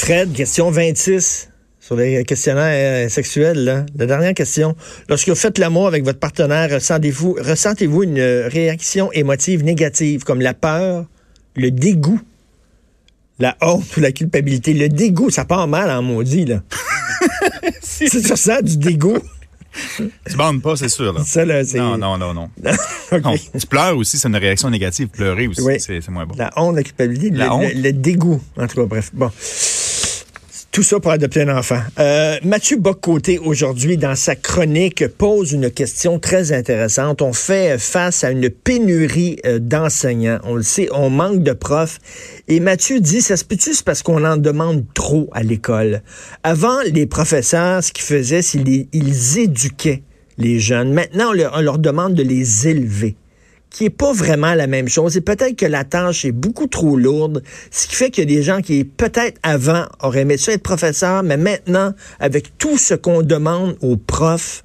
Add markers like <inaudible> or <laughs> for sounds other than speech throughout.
Fred, question 26 sur les questionnaires euh, sexuels. Là. La dernière question. Lorsque vous faites l'amour avec votre partenaire, ressentez-vous ressentez une réaction émotive négative comme la peur, le dégoût, la honte ou la culpabilité? Le dégoût, ça part mal en maudit. là. <laughs> c'est sur ça, du dégoût. Tu bandes pas, c'est sûr. Là. Ça, là, non, non, non, non. <laughs> non. Tu pleures aussi, c'est une réaction négative. Pleurer aussi, oui. c'est moins bon. La honte, la culpabilité, la le, honte. Le, le, dégoût. En tout cas, bref. Bon. Tout ça pour adopter un enfant. Euh, Mathieu Boccoté, aujourd'hui, dans sa chronique, pose une question très intéressante. On fait face à une pénurie euh, d'enseignants. On le sait, on manque de profs. Et Mathieu dit, ça se peut-tu, c'est parce qu'on en demande trop à l'école? Avant, les professeurs, ce qu'ils faisaient, c'est qu'ils ils éduquaient les jeunes. Maintenant, on leur, on leur demande de les élever qui est pas vraiment la même chose. Et peut-être que la tâche est beaucoup trop lourde, ce qui fait qu'il y a des gens qui, peut-être avant, auraient aimé ça être professeur, mais maintenant, avec tout ce qu'on demande aux profs,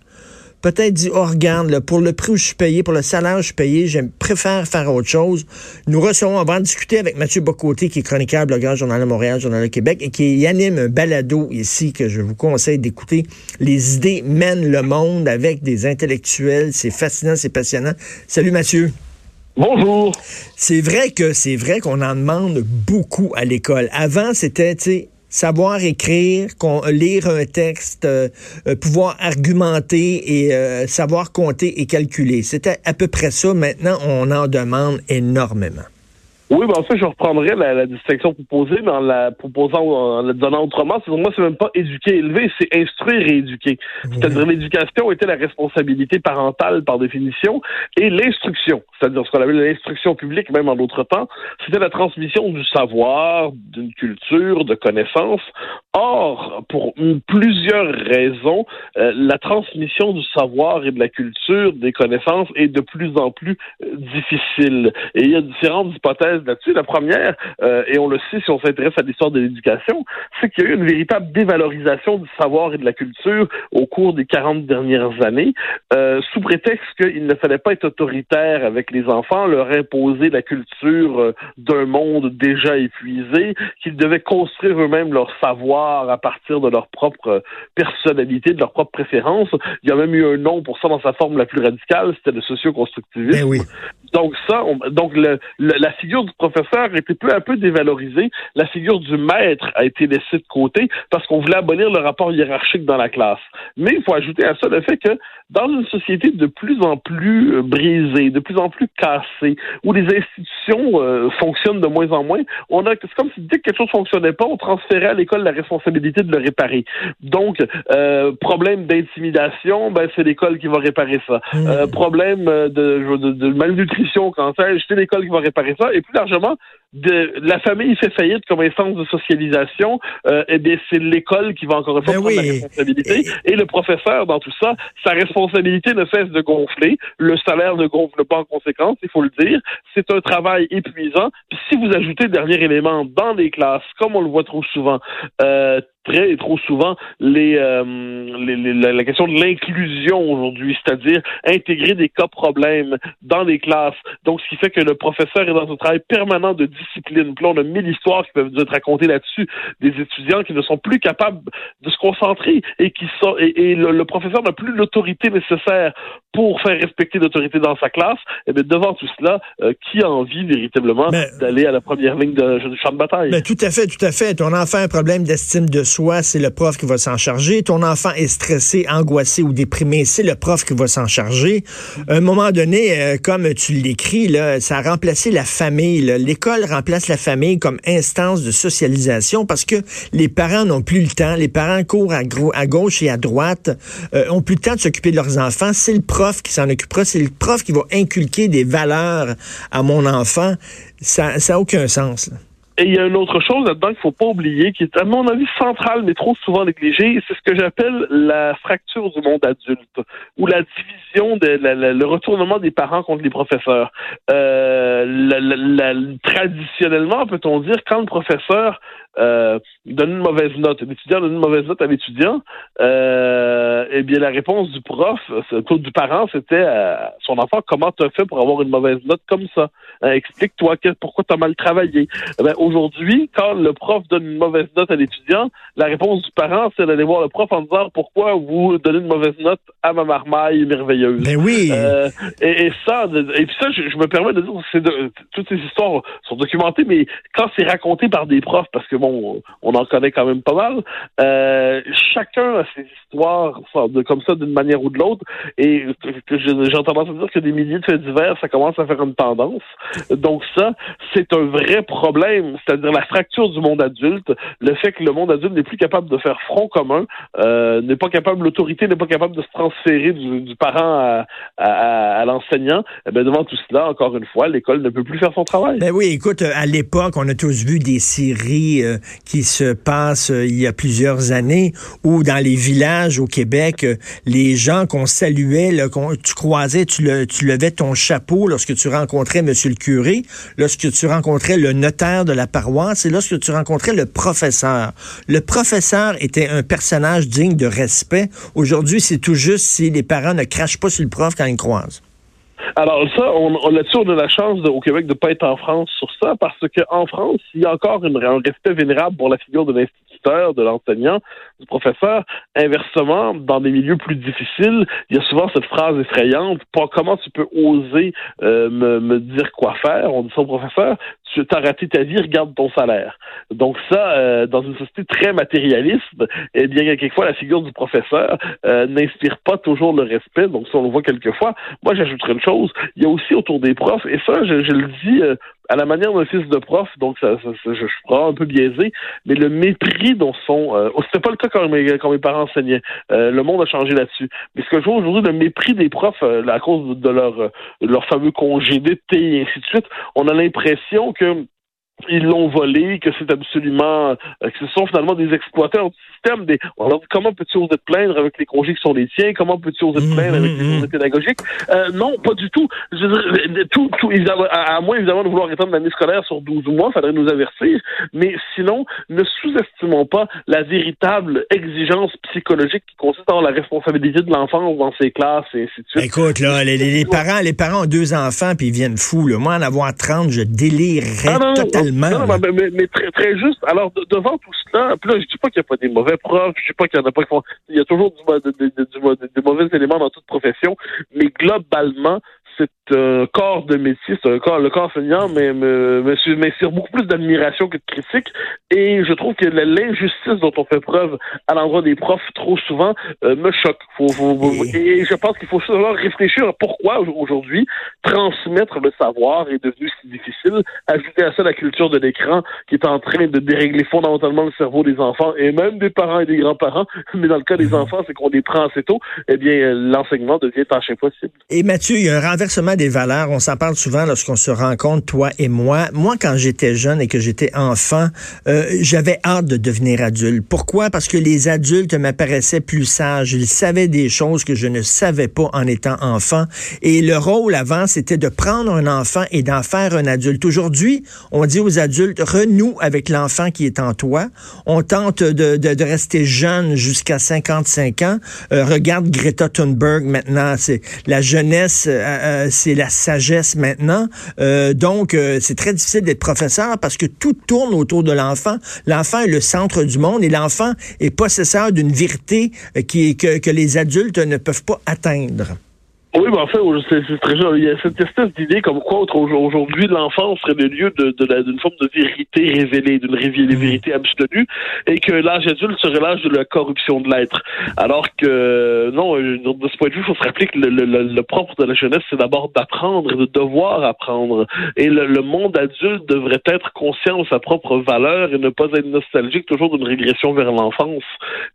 peut-être dit, oh, regarde, pour le prix où je suis payé, pour le salaire où je suis payé, je préfère faire autre chose. Nous recevons, on va en discuter avec Mathieu Bocoté, qui est chroniqueur, blogueur, Journal de Montréal, Journal de Québec, et qui anime un balado ici que je vous conseille d'écouter. Les idées mènent le monde avec des intellectuels. C'est fascinant, c'est passionnant. Salut Mathieu. Bonjour. C'est vrai que c'est vrai qu'on en demande beaucoup à l'école. Avant, c'était, tu sais, savoir écrire, lire un texte, euh, euh, pouvoir argumenter et euh, savoir compter et calculer. C'était à peu près ça. Maintenant, on en demande énormément. Oui, ben en fait, je reprendrai la, la distinction proposée, mais en la proposant, en la donnant autrement. Pour moi, c'est même pas éduquer, élever, c'est instruire et éduquer. C'est-à-dire l'éducation était la responsabilité parentale par définition, et l'instruction, c'est-à-dire ce qu'on appelle l'instruction publique, même en d'autres temps, c'était la transmission du savoir, d'une culture, de connaissances. Or, pour plusieurs raisons, euh, la transmission du savoir et de la culture, des connaissances, est de plus en plus euh, difficile. Et il y a différentes hypothèses là-dessus. La première, euh, et on le sait si on s'intéresse à l'histoire de l'éducation, c'est qu'il y a eu une véritable dévalorisation du savoir et de la culture au cours des 40 dernières années, sous prétexte qu'il ne fallait pas être autoritaire avec les enfants, leur imposer la culture d'un monde déjà épuisé, qu'ils devaient construire eux-mêmes leur savoir à partir de leur propre personnalité, de leur propre préférence. Il y a même eu un nom pour ça dans sa forme la plus radicale, c'était le socio-constructivisme. Ben. Donc ça, donc le, la figure du professeur a été peu à peu dévalorisée. La figure du maître a été laissée de côté parce qu'on voulait abolir le rapport hiérarchique dans la classe. Mais il faut ajouter à ça le fait que dans une société de plus en plus euh, brisée, de plus en plus cassée, où les institutions euh, fonctionnent de moins en moins, on a c'est comme si dès que quelque chose fonctionnait pas, on transférait à l'école la responsabilité de le réparer. Donc euh, problème d'intimidation, ben c'est l'école qui va réparer ça. Mmh. Euh, problème de, de, de malnutrition, cancer, c'est l'école qui va réparer ça. Et plus largement, de, la famille fait faillite comme instance de socialisation, euh, eh bien, c'est l'école qui va encore une fois ben prendre la responsabilité. Et... le professeur, dans tout ça, sa responsabilité ne cesse de gonfler. Le salaire ne gonfle pas en conséquence, il faut le dire. C'est un travail épuisant. Puis si vous ajoutez dernier élément dans les classes, comme on le voit trop souvent, euh, très trop souvent les, euh, les, les la, question de l'inclusion aujourd'hui, c'est-à-dire intégrer des cas problèmes dans les classes. Donc, ce qui fait que le professeur est dans un travail permanent de discipline. Puis là, on a mille histoires qui peuvent être racontées là-dessus, des étudiants qui ne sont plus capables de se concentrer et qui sont et, et le, professeur n'a plus l'autorité nécessaire pour faire respecter l'autorité dans sa classe. Et eh bien, devant tout cela, euh, qui a envie véritablement d'aller à la première ligne de, du champ de bataille? Mais tout à fait, tout à fait. Ton enfant a un problème d'estime de soi, c'est le prof qui va s'en charger. Ton enfant est stressé, angoissé ou déprimé, c'est le prof qui va s'en charger. À un moment donné, euh, comme tu l'écris, là, ça a remplacé la famille. L'école remplace la famille comme instance de socialisation parce que les parents n'ont plus le temps. Les parents courent à, gauche et à droite, euh, ont plus le temps de s'occuper de leurs enfants. C'est le prof qui s'en occupera. C'est le prof qui va inculquer des valeurs à mon enfant. Ça n'a aucun sens. Et il y a une autre chose là-dedans qu'il faut pas oublier, qui est à mon avis centrale, mais trop souvent négligée, c'est ce que j'appelle la fracture du monde adulte, ou la division, de, le retournement des parents contre les professeurs. Euh, traditionnellement, peut-on dire, quand le professeur euh, donne une mauvaise note, l'étudiant donne une mauvaise note à l'étudiant, euh, eh bien la réponse du prof, du parent, c'était à son enfant, comment tu as fait pour avoir une mauvaise note comme ça? Hein, explique-toi pourquoi tu as mal travaillé? Eh Aujourd'hui, quand le prof donne une mauvaise note à l'étudiant, la réponse du parent, c'est d'aller voir le prof en disant pourquoi vous donnez une mauvaise note à ma marmaille merveilleuse? Ben oui. Euh, et, ça, et puis ça, je, me permets de dire, de, toutes ces histoires sont documentées, mais quand c'est raconté par des profs, parce que on en connaît quand même pas mal, euh, chacun a ses histoires de, comme ça d'une manière ou de l'autre, et j'ai tendance à dire que des milliers de faits divers, ça commence à faire une tendance. Donc ça, c'est un vrai problème, c'est-à-dire la fracture du monde adulte, le fait que le monde adulte n'est plus capable de faire front commun, euh, n'est pas capable, l'autorité n'est pas capable de se transférer du, parent à, l'enseignant. Eh bien, devant tout cela, encore une fois, l'école ne peut plus faire son travail. Ben oui, écoute, à l'époque, on a tous vu des séries euh, qui se passent euh, il y a plusieurs années où dans les villages au Québec, les gens qu'on saluait, là, tu croisais, tu, le, tu levais ton chapeau lorsque tu rencontrais Monsieur le curé, lorsque tu rencontrais le notaire de la paroisse et lorsque tu rencontrais le professeur. Le professeur était un personnage digne de respect. Aujourd'hui, c'est tout juste si les parents ne crachent pas sur le prof quand ils croisent. Alors ça, on, on là-dessus, on a la chance au Québec de ne pas être en France sur ça, parce qu'en France, il y a encore un respect vénérable pour la figure de de l'enseignant, du professeur. Inversement, dans des milieux plus difficiles, il y a souvent cette phrase effrayante, pas comment tu peux oser euh, me, me, dire quoi faire, on dit ça au professeur, tu as raté ta vie, regarde ton salaire. Donc ça, euh, dans une société très matérialiste, eh bien, quelquefois, la figure du professeur euh, n'inspire pas toujours le respect. Donc ça, on le voit quelquefois. Moi, j'ajouterais une chose. Il y a aussi autour des profs, et ça, je, le dis euh, à la manière d'un fils de prof, donc ça, je, suis un peu biaisé, mais le mépris dont sont... Euh, <laughs> c'était pas le cas quand mes, parents enseignaient. le monde a changé là-dessus. Mais ce que je vois aujourd'hui, le mépris des profs à cause de leur, de leur fameux congé d'été et ainsi de suite, on a l'impression que ils l'ont volé, que c'est absolument, euh, que ce sont finalement des exploiteurs du système. Des, alors, comment peux-tu oser te plaindre avec les congés qui sont les tiens? Comment peux-tu oser te plaindre avec les mmh, congés pédagogiques? Euh, Non, pas du tout. Je veux dire, tout, tout à, à, moins évidemment de vouloir étendre l'année scolaire sur 12 mois, faudrait nous avertir. Mais sinon, ne sous-estimons pas la véritable exigence psychologique qui consiste dans la responsabilité de l'enfant dans ses classes et ainsi de suite. Écoute, là, les, les, parents, les parents ont deux enfants puis ils viennent fous. Là. Moi, en avoir 30, je délirerais ah, totalement. Non, mais, très, très juste. Alors, devant tout cela, puis là, je dis pas qu'il n'y a pas des mauvais profs, je dis pas qu'il y en a pas qui font. Il y a toujours des mauvais éléments dans toute profession, mais globalement, c'est un corps de métier, c'est un corps, le corps enseignant, mais m'inspire beaucoup plus d'admiration que de critique. Et je trouve que l'injustice dont on fait preuve à l'endroit des profs trop souvent euh, me choque. et je pense qu'il faut savoir réfléchir à pourquoi aujourd'hui transmettre le savoir est devenu si difficile. Ajouter à ça la culture de l'écran qui est en train de dérégler fondamentalement le cerveau des enfants et même des parents et des grands-parents. <laughs> Mais dans le cas des mhm. enfants, c'est qu'on les prend assez tôt. Eh bien, l'enseignement devient tâche impossible. Et Mathieu, il y a un renversement des valeurs. On s'en parle souvent lorsqu'on se rencontre, toi et moi. Moi, quand j'étais jeune et que j'étais enfant, euh, j'avais hâte de devenir adulte. Pourquoi? Parce que les adultes m'apparaissaient plus sages. Ils savaient des choses que je ne savais pas en étant enfant. Et le rôle avant, c'était de prendre un enfant et d'en faire un adulte. Aujourd'hui, on dit aux adultes, renoue avec l'enfant qui est en toi. On tente de, rester jeune jusqu'à 55 ans. Euh, regarde Greta Thunberg maintenant. C'est la jeunesse. Euh, euh, c'est la sagesse maintenant. Euh, donc, euh, c'est très difficile d'être professeur parce que tout tourne autour de l'enfant. L'enfant est le centre du monde et l'enfant est possesseur d'une vérité qui, que, que les adultes ne peuvent pas atteindre. Oui, mais en fait, c'est très Il y a cette espèce d'idée comme quoi aujourd'hui l'enfance serait le lieu de, d'une forme de vérité révélée, d'une mmh. vérité absolue, et que l'âge adulte serait l'âge de la corruption de l'être. Alors que non, de ce point de vue, il faut se rappeler que le, le, propre de la jeunesse, c'est d'abord d'apprendre, de devoir apprendre. Et le, monde adulte devrait être conscient de sa propre valeur et ne pas être nostalgique toujours d'une régression vers l'enfance.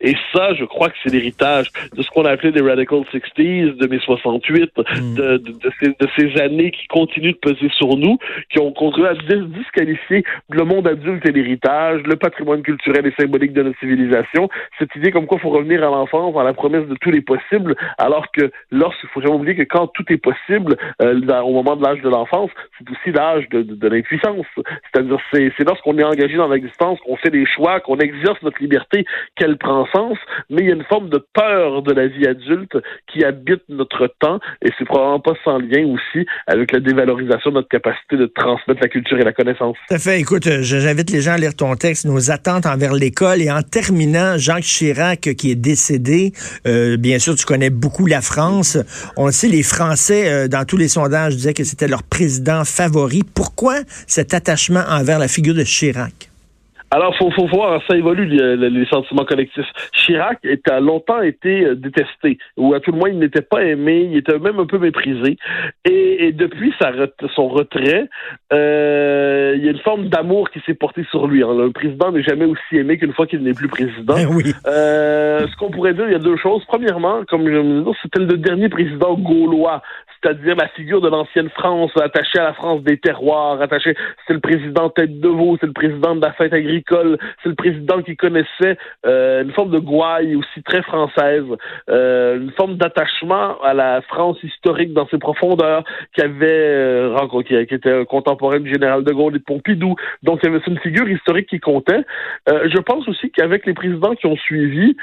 Et ça, je crois que c'est l'héritage de ce qu'on a appelé les Radical 60s de mai 68 suite mm. de, de, ces, de, ces, années qui continuent de peser sur nous, qui ont contribué à disqualifier le monde adulte et l'héritage, le patrimoine culturel et symbolique de notre civilisation. Cette idée comme quoi il faut revenir à l'enfance, à la promesse de tous les possibles, alors que lorsqu'il faut jamais oublier que quand tout est possible, euh, au moment de l'âge de l'enfance, c'est aussi l'âge de, de, de l'impuissance. C'est-à-dire, c'est, c'est lorsqu'on est engagé dans l'existence, qu'on fait des choix, qu'on exerce notre liberté, qu'elle prend sens, mais il y a une forme de peur de la vie adulte qui habite notre temps, et c'est probablement pas sans lien aussi avec la dévalorisation de notre capacité de transmettre la culture et la connaissance. Tout à fait. Écoute, euh, j'invite les gens à lire ton texte, nos attentes envers l'école, et en terminant, Jacques Chirac, qui est décédé, euh, bien sûr, tu connais beaucoup la France. On sait, les Français, euh, dans tous les sondages, disaient que c'était leur président favori. Pourquoi cet attachement envers la figure de Chirac? Alors, faut, faut voir, ça évolue les, sentiments collectifs. Chirac a longtemps été euh, détesté, ou à tout le moins il n'était pas aimé, il était même un peu méprisé. Et, depuis sa, son retrait, euh, il y a une forme d'amour qui s'est portée sur lui. Hein. Le président n'est jamais aussi aimé qu'une fois qu'il n'est plus président. Oui. Euh, ce qu'on pourrait dire, il y a deux choses. Premièrement, comme je me disais, c'était le dernier président gaulois c'est-à-dire la figure de l'ancienne France, attachée à la France des terroirs, attachée, c'est le président tête de veau, c'est le président de la fête agricole, c'est le président qui connaissait euh, une forme de gouaille aussi très française, euh, une forme d'attachement à la France historique dans ses profondeurs, qui avait euh, rencontré, qui, était contemporain du général de Gaulle et de Pompidou. Donc, avait une figure historique qui comptait. Je pense aussi qu'avec les présidents qui ont suivi,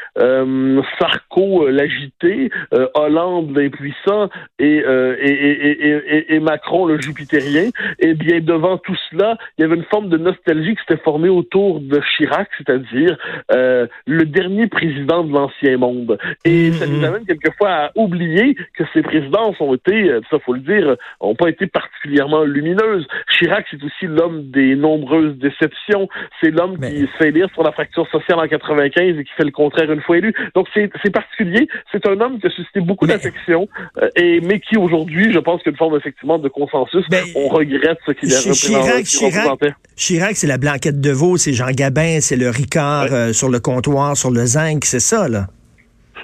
Sarko l'agité, Hollande l'impuissant et euh, et, et, Macron, le jupitérien, et eh bien devant tout cela, il y avait une forme de nostalgie qui s'était formée autour de Chirac, c'est-à-dire euh, le dernier président de l'ancien monde. Et ça nous amène quelquefois à oublier que ces présidences ont été, euh, ça faut le dire, ont pas été particulièrement lumineuses. Chirac, c'est aussi l'homme des nombreuses déceptions. C'est l'homme qui se fait lire sur la fracture sociale en 95 et qui fait le contraire une fois élu. Donc c'est particulier. C'est un homme qui a suscité beaucoup d'affection, et mais qui aujourd'hui je pense qu'il y a une forme effectivement de consensus. On regrette ce qu'il a représenté. Chirac, Chirac, c'est la blanquette de veau, c'est Jean Gabin, c'est le Ricard euh, sur le comptoir, sur le zinc, c'est ça, là.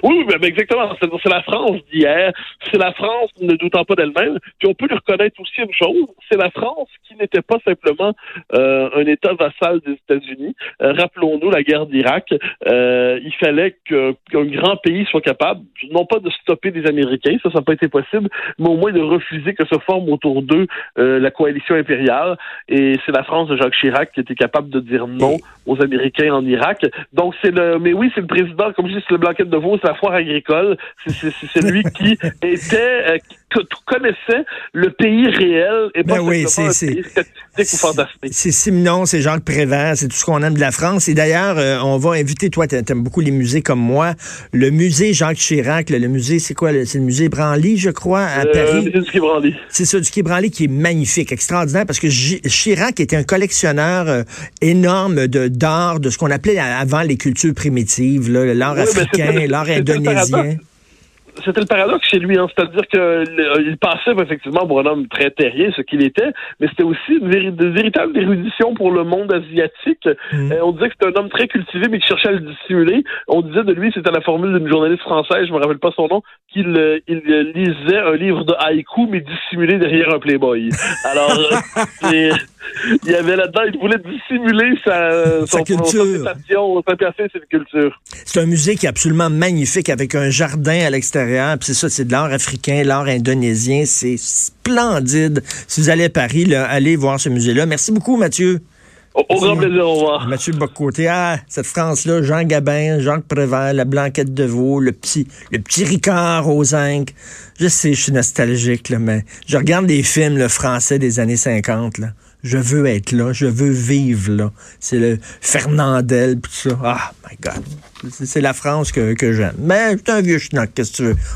Oui, ben, exactement. C'est la France d'hier. C'est la France ne doutant pas d'elle-même. Puis on peut lui reconnaître aussi une chose. C'est la France qui n'était pas simplement euh, un État vassal des États-Unis. Euh, rappelons-nous la guerre d'Irak. Euh, il fallait qu'un grand pays soit capable, non pas de stopper des Américains, ça, ça n'a pas été possible, mais au moins de refuser que se forme autour d'eux la coalition impériale. Et c'est la France de Jacques Chirac qui était capable de dire non aux Américains en Irak. Donc c'est le, mais oui, c'est le président, comme je dis, c'est le blanquette de veau, la foire agricole. C'est celui qui <laughs> était, euh, qui connaissait le pays réel et pas ben oui, c'est C'est Simon, c'est Jacques Prévert, c'est tout ce qu'on aime de la France. Et d'ailleurs, euh, on va inviter, toi, tu aimes beaucoup les musées comme moi, le musée Jacques Chirac, le, musée, c'est quoi? C'est le musée Branly, je crois, à euh, Paris? C'est ça, du Quai Branly qui est magnifique, extraordinaire, parce que Chirac était un collectionneur énorme de d'art, de ce qu'on appelait avant les cultures primitives, l'art africain, l'art indonésien c'était le paradoxe chez lui, hein. c'est-à-dire qu'il passait effectivement pour un homme très terrier, ce qu'il était, mais c'était aussi une, véritable érudition pour le monde asiatique. Mm. Euh, on disait que c'était un homme très cultivé, mais qui cherchait à le dissimuler. On disait de lui, c'était la formule d'une journaliste française, je me rappelle pas son nom, qu'il euh, il lisait un livre de haïku, mais dissimulé derrière un Playboy. Alors, euh, <laughs> il y avait là-dedans, il voulait dissimuler sa, sa culture. Sa culture. C'est un musée qui est absolument magnifique avec un jardin à l'extérieur. C'est ça, c'est de l'art africain, l'art indonésien. C'est splendide. Si vous allez à Paris, là, allez voir ce musée-là. Merci beaucoup, Mathieu. Au, grand plaisir, au revoir. Mathieu Bocoté. Ah, cette France-là, Jean Gabin, Jacques Prévert, la Blanquette de Veau, le petit, le petit Ricard aux zinc. Je sais, je suis nostalgique, là, mais je regarde des films le français des années 50. Là je veux être là, je veux vivre là. C'est le Fernandel, tout ça. Ah, my God. C'est la France que, que j'aime. Mais c'est un vieux schnock, qu'est-ce que tu veux?